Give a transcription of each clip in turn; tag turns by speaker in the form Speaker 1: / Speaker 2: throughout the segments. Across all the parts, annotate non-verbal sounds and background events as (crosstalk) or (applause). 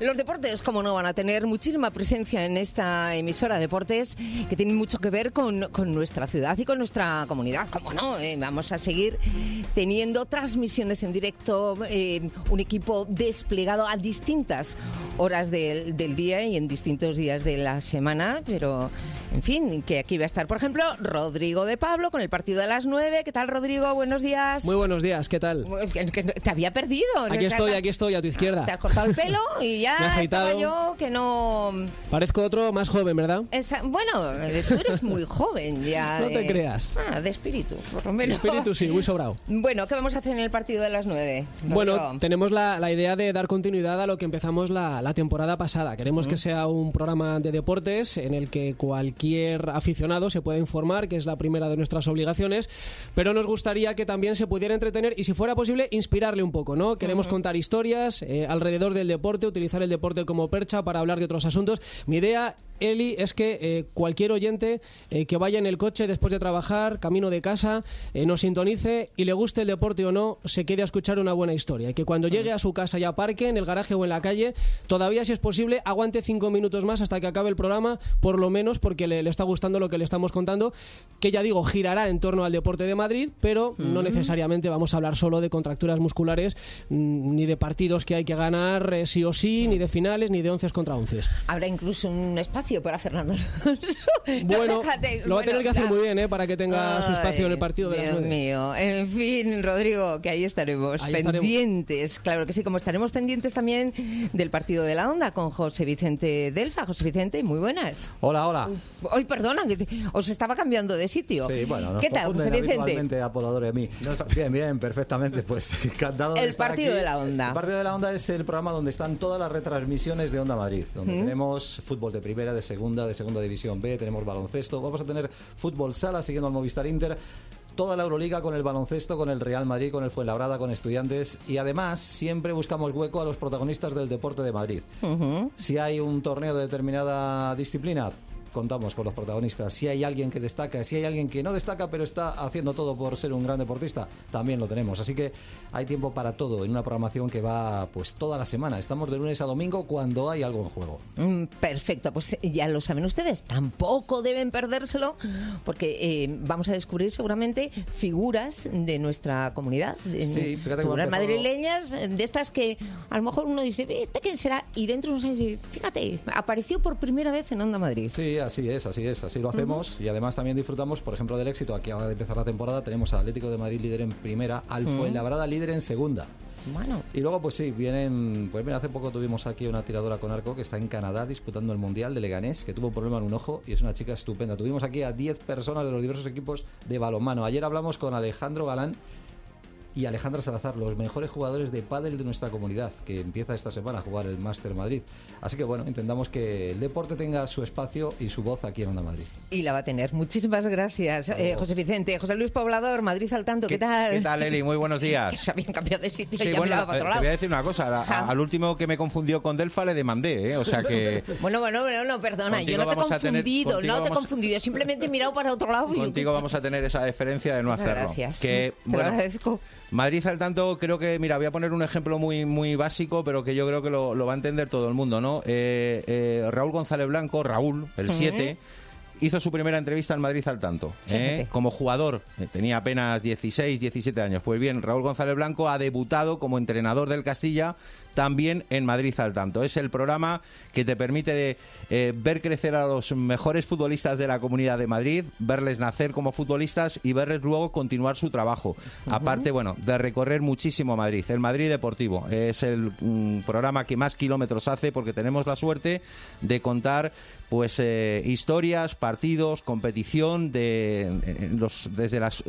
Speaker 1: Los deportes, como no, van a tener muchísima presencia en esta emisora de deportes que tienen mucho que ver con, con nuestra ciudad y con nuestra comunidad. Como no, eh, vamos a seguir teniendo transmisiones en directo, eh, un equipo desplegado a distintas horas del, del día y en distintos días de la semana, pero en fin, que aquí va a estar, por ejemplo, Rodrigo de Pablo con el partido de las 9. ¿Qué tal, Rodrigo? Buenos días.
Speaker 2: Muy buenos días, ¿qué tal?
Speaker 1: Que- que Te había perdido.
Speaker 2: Aquí estoy, aquí estoy, a tu
Speaker 1: Te
Speaker 2: izquierda.
Speaker 1: has cortado el pelo (laughs) y ya
Speaker 2: Me he afeitado.
Speaker 1: estaba yo que no...
Speaker 2: Parezco otro más joven, ¿verdad?
Speaker 1: Esa- bueno, eh, tú eres muy joven ya. (laughs)
Speaker 2: No te creas.
Speaker 1: Ah, de espíritu, por lo menos.
Speaker 2: Espíritu sí, muy sobrado.
Speaker 1: Bueno, ¿qué vamos a hacer en el partido de las 9?
Speaker 2: Bueno, tenemos la, la idea de dar continuidad a lo que empezamos la, la temporada pasada. Queremos que sea un programa de deportes en el que cualquier aficionado se pueda informar, que es la primera de nuestras obligaciones, pero nos gustaría que también se pudiera entretener y, si fuera posible, inspirarle un poco, ¿no? Queremos contar historias eh, alrededor del deporte, utilizar el deporte como percha para hablar de otros asuntos. Mi idea Eli, es que eh, cualquier oyente eh, que vaya en el coche después de trabajar, camino de casa, eh, nos sintonice y le guste el deporte o no, se quede a escuchar una buena historia. Y que cuando llegue a su casa y aparque en el garaje o en la calle, todavía si es posible, aguante cinco minutos más hasta que acabe el programa, por lo menos porque le, le está gustando lo que le estamos contando, que ya digo, girará en torno al deporte de Madrid, pero no necesariamente vamos a hablar solo de contracturas musculares, mm, ni de partidos que hay que ganar eh, sí o sí, ni de finales, ni de once contra once.
Speaker 1: Habrá incluso un espacio para Fernando Alonso. (laughs)
Speaker 2: Bueno,
Speaker 1: Fíjate,
Speaker 2: lo va a tener que hacer muy bien, ¿eh? Para que tenga su espacio en el partido de
Speaker 1: Dios mío. En fin, Rodrigo, que ahí estaremos,
Speaker 2: Ahí estaremos.
Speaker 1: pendientes. Claro que sí, como estaremos pendientes también del partido de la onda con José Vicente Delfa. José Vicente, muy buenas.
Speaker 3: Hola, hola.
Speaker 1: Hoy, perdona, que te- os estaba cambiando de sitio.
Speaker 3: Sí, bueno, nos
Speaker 1: ¿Qué tal, José Vicente?
Speaker 3: a y a mí. Bien, bien, perfectamente. Pues (laughs) encantado de
Speaker 1: El
Speaker 3: estar
Speaker 1: partido
Speaker 3: aquí.
Speaker 1: de la Onda.
Speaker 3: El partido de la Onda es el programa donde están todas las retransmisiones de Onda Madrid, donde tenemos fútbol de primera, de segunda, de segunda división B, tenemos baloncesto, vamos a tener fútbol sala siguiendo al Movistar Inter. Toda la Euroliga con el baloncesto, con el Real Madrid, con el Fuenlabrada, con estudiantes y además siempre buscamos hueco a los protagonistas del deporte de Madrid. Si hay un torneo de determinada disciplina, contamos con los protagonistas. Si hay alguien que destaca, si hay alguien que no destaca, pero está haciendo todo por ser un gran deportista, también lo tenemos. Así que hay tiempo para todo en una programación que va pues toda la semana. Estamos de lunes a domingo cuando hay algo en juego.
Speaker 1: Mm, Perfecto, pues ya lo saben ustedes, tampoco deben perdérselo porque eh, vamos a descubrir seguramente figuras de nuestra comunidad, de-
Speaker 3: Sí,
Speaker 1: figuras madrileñas, eh, de estas que a lo mejor uno dice, ¿este quién será? Y dentro uno dice, fíjate, apareció por primera vez en Onda Madrid.
Speaker 3: Sí, así es, así es, así lo hacemos y además también disfrutamos, por ejemplo, del éxito. Aquí acaba de empezar la temporada, tenemos al Atlético de Madrid líder en primera, al Fuenlabrada líder en segunda.
Speaker 1: Bueno,
Speaker 3: Y luego, pues sí, vienen. Pues mira, hace poco tuvimos aquí una tiradora con arco que está en Canadá disputando el Mundial de Leganés, que tuvo un problema en un ojo y es una chica estupenda. Tuvimos aquí a 10 personas de los diversos equipos de balonmano. Ayer hablamos con Alejandro Galán y Alejandra Salazar, los mejores jugadores de pádel de nuestra comunidad, que empieza esta semana a jugar el Máster Madrid. Así que bueno, intentamos que el deporte tenga su espacio y su voz aquí en Onda Madrid.
Speaker 1: y la va a tener. Muchísimas gracias, eh, José Vicente. José Luis Poblador, Madrid al tanto, ¿qué, tal?
Speaker 4: ¿Qué tal, Eli? Muy buenos (laughs) días.
Speaker 1: Se habían cambiado de sitio y
Speaker 4: Sí,
Speaker 1: ya
Speaker 4: bueno,
Speaker 1: para
Speaker 4: eh,
Speaker 1: otro
Speaker 4: te voy a
Speaker 1: lado.
Speaker 4: decir una cosa. a- a-
Speaker 1: Ja.
Speaker 4: al último que me confundió con Delfa le demandé, ¿eh? O sea que (laughs)
Speaker 1: Bueno, bueno, bueno, no, perdona,
Speaker 4: Contigo
Speaker 1: yo no te he
Speaker 4: tener-
Speaker 1: confundido,
Speaker 4: contigo
Speaker 1: no te he
Speaker 4: vamos-
Speaker 1: confundido, simplemente he mirado para otro lado y...
Speaker 4: contigo vamos a tener esa deferencia de no
Speaker 1: Muchas
Speaker 4: hacerlo.
Speaker 1: gracias.
Speaker 4: Que,
Speaker 1: Te lo
Speaker 4: bueno,
Speaker 1: agradezco.
Speaker 4: Madrid al tanto, creo que, mira, voy a poner un ejemplo muy, muy básico, pero que yo creo que lo, lo va a entender todo el mundo, ¿no? Eh, eh, Raúl González Blanco, Raúl, el 7, hizo su primera entrevista al Madrid al tanto. ¿eh? Como jugador, eh, tenía apenas 16, 17 años. Pues bien, Raúl González Blanco ha debutado como entrenador del Castilla también en Madrid al tanto. Es el programa que te permite eh, ver crecer a los mejores futbolistas de la Comunidad de Madrid, verles nacer como futbolistas y verles luego continuar su trabajo. Aparte, bueno, de recorrer muchísimo Madrid. El Madrid Deportivo es el mm, programa que más kilómetros hace porque tenemos la suerte de contar pues eh, historias, partidos, competición de eh, los desde las,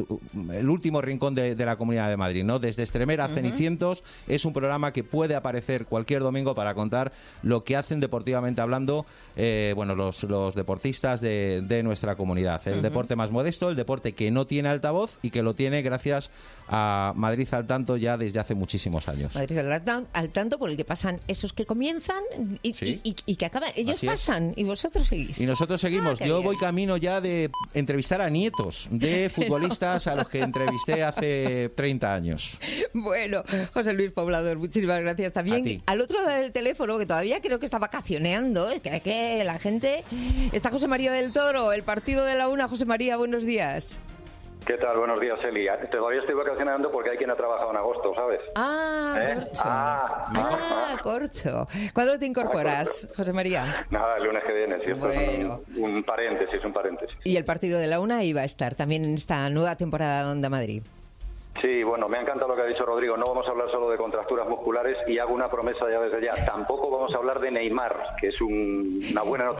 Speaker 4: el último rincón de, de la Comunidad de Madrid, ¿no? Desde Extremera a Cenicientos es un programa que puede aparecer cualquier domingo para contar lo que hacen deportivamente hablando, eh, bueno, los, los deportistas de, de nuestra comunidad. El deporte más modesto, el deporte que no tiene altavoz y que lo tiene gracias a Madrid al tanto ya desde hace muchísimos años.
Speaker 1: Madrid al, al tanto por el que pasan esos que comienzan y,
Speaker 4: Sí.
Speaker 1: y- y- y que acaban. Ellos
Speaker 4: Así es.
Speaker 1: pasan y vosotros seguís.
Speaker 4: Y nosotros seguimos.
Speaker 1: Ah, qué
Speaker 4: Yo
Speaker 1: bien.
Speaker 4: voy camino ya de entrevistar a nietos de (laughs) futbolistas a los que entrevisté hace 30 años.
Speaker 1: Bueno, José Luis Poblador, muchísimas gracias Al otro lado del teléfono, que todavía creo que está vacacioneando, es que, que la gente... Está José María del Toro, el partido de la una. José María, buenos días.
Speaker 5: ¿Qué tal? Buenos días, Eli. Todavía estoy vacacionando porque hay quien ha trabajado en agosto, ¿sabes?
Speaker 1: Ah,
Speaker 5: ¿Eh?
Speaker 1: corcho.
Speaker 5: Ah,
Speaker 1: Ah, corcho. ¿Cuándo te incorporas, José María?
Speaker 5: Nada, el lunes que viene, esto
Speaker 1: Bueno.
Speaker 5: es un, un paréntesis, un paréntesis.
Speaker 1: Y el partido de la una iba a estar también en esta nueva temporada de Onda Madrid.
Speaker 5: Sí, bueno, me ha encantado lo que ha dicho Rodrigo. No vamos a hablar solo de contracturas musculares y hago una promesa ya desde ya. Tampoco vamos a hablar de Neymar, que es un- una buena noticia.